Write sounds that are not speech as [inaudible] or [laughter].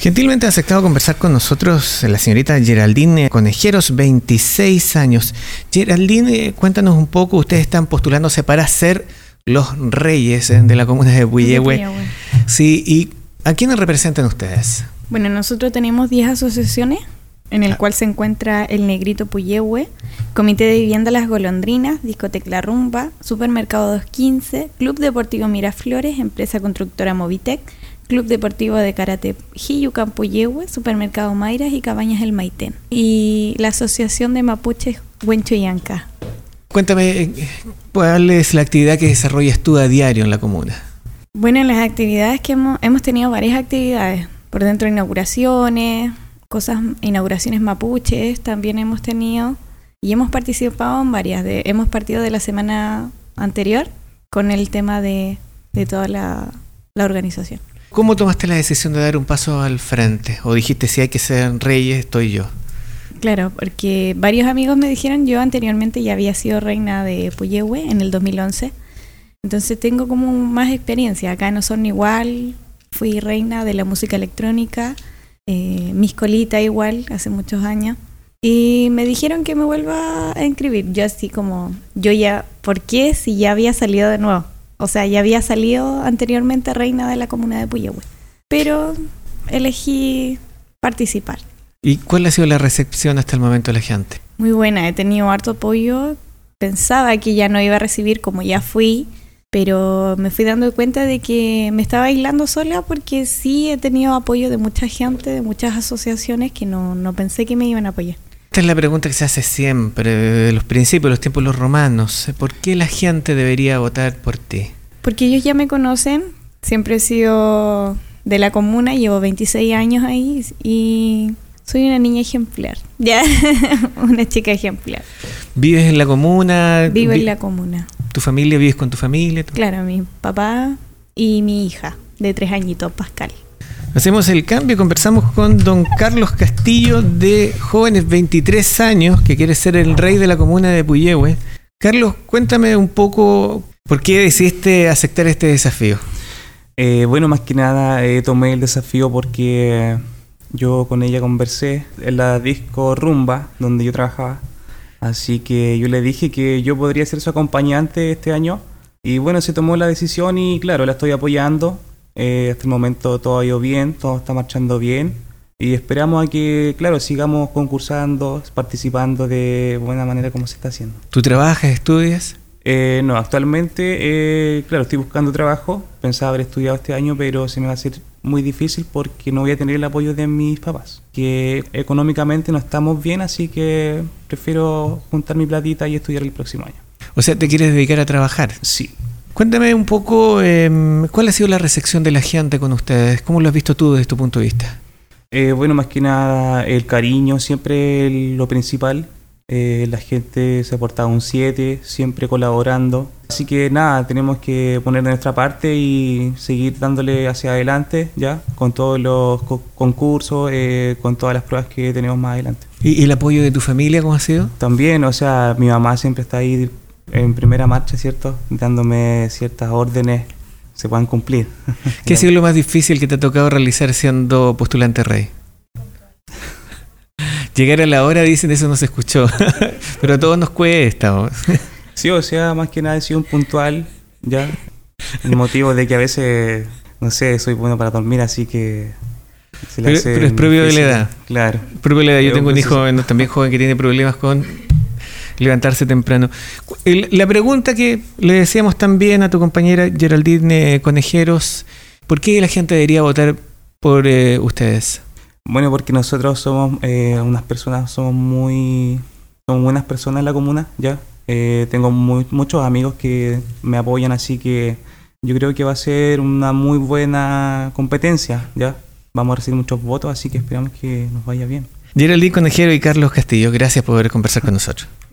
Gentilmente ha aceptado conversar con nosotros la señorita Geraldine Conejeros, 26 años. Geraldine, cuéntanos un poco, ustedes están postulándose para ser los reyes eh, de la comuna de Puyehue. Sí, ¿y a quiénes representan ustedes? Bueno, nosotros tenemos 10 asociaciones, en el ah. cual se encuentra el Negrito Puyehue, Comité de Vivienda Las Golondrinas, Discoteca La Rumba, Supermercado 215, Club Deportivo Miraflores, Empresa Constructora Movitec, Club Deportivo de Karate Hiyucan Puyehue, Supermercado Mayras y Cabañas El Maitén. Y la Asociación de Mapuches Huenchoyanca. Cuéntame, ¿cuál es la actividad que desarrollas tú a diario en la comuna? Bueno, en las actividades que hemos, hemos tenido varias actividades. Por dentro inauguraciones, cosas, inauguraciones mapuches también hemos tenido. Y hemos participado en varias. De, hemos partido de la semana anterior con el tema de, de toda la, la organización. ¿Cómo tomaste la decisión de dar un paso al frente? ¿O dijiste si hay que ser reyes, estoy yo? Claro, porque varios amigos me dijeron, yo anteriormente ya había sido reina de Puyehue en el 2011, entonces tengo como más experiencia, acá no son igual, fui reina de la música electrónica, eh, mis colita igual, hace muchos años, y me dijeron que me vuelva a inscribir, yo así como, yo ya, ¿por qué si ya había salido de nuevo? O sea, ya había salido anteriormente reina de la comuna de Puyehue. Pero elegí participar. ¿Y cuál ha sido la recepción hasta el momento de la gente? Muy buena, he tenido harto apoyo. Pensaba que ya no iba a recibir como ya fui, pero me fui dando cuenta de que me estaba aislando sola porque sí he tenido apoyo de mucha gente, de muchas asociaciones que no, no pensé que me iban a apoyar. Esta es la pregunta que se hace siempre, de los principios, los tiempos los romanos. ¿Por qué la gente debería votar por ti? Porque ellos ya me conocen, siempre he sido de la comuna, llevo 26 años ahí y soy una niña ejemplar, [laughs] ya, [laughs] una chica ejemplar. ¿Vives en la comuna? Vivo en la comuna. ¿Tu familia vives con tu familia? Claro, mi papá y mi hija de tres añitos, Pascal. Hacemos el cambio, conversamos con don Carlos Castillo de jóvenes 23 años, que quiere ser el rey de la comuna de Puyehue. Carlos, cuéntame un poco por qué decidiste aceptar este desafío. Eh, bueno, más que nada eh, tomé el desafío porque yo con ella conversé en la disco Rumba, donde yo trabajaba. Así que yo le dije que yo podría ser su acompañante este año. Y bueno, se tomó la decisión y claro, la estoy apoyando. Eh, hasta el momento todo ha ido bien, todo está marchando bien y esperamos a que, claro, sigamos concursando, participando de buena manera como se está haciendo. ¿Tú trabajas, estudias? Eh, no, actualmente, eh, claro, estoy buscando trabajo, pensaba haber estudiado este año, pero se me va a hacer muy difícil porque no voy a tener el apoyo de mis papás, que económicamente no estamos bien, así que prefiero juntar mi platita y estudiar el próximo año. O sea, ¿te quieres dedicar a trabajar? Sí, Cuéntame un poco em, cuál ha sido la recepción de la gente con ustedes, cómo lo has visto tú desde tu punto de vista. Eh, bueno, más que nada el cariño, siempre lo principal. Eh, la gente se ha portado un 7, siempre colaborando. Así que nada, tenemos que poner de nuestra parte y seguir dándole hacia adelante ya, con todos los concursos, eh, con todas las pruebas que tenemos más adelante. ¿Y el apoyo de tu familia cómo ha sido? También, o sea, mi mamá siempre está ahí en primera marcha, ¿cierto? Dándome ciertas órdenes se puedan cumplir. [laughs] ¿Qué ha sido lo más difícil que te ha tocado realizar siendo postulante rey? [laughs] Llegar a la hora, dicen, eso no se escuchó, [laughs] pero a todos nos cuesta. Sí, o sea, más que nada he sido un puntual, ya. El motivo de que a veces, no sé, soy bueno para dormir, así que... pero, es propio de la edad. Claro. Propio de la edad. Yo tengo un hijo también joven que tiene problemas con levantarse temprano. La pregunta que le decíamos también a tu compañera Geraldine Conejeros, ¿por qué la gente debería votar por eh, ustedes? Bueno, porque nosotros somos eh, unas personas, somos muy, somos buenas personas en la comuna, ya. Eh, tengo muchos amigos que me apoyan, así que yo creo que va a ser una muy buena competencia, ya. Vamos a recibir muchos votos, así que esperamos que nos vaya bien. Geraldine Conejero y Carlos Castillo, gracias por conversar con nosotros.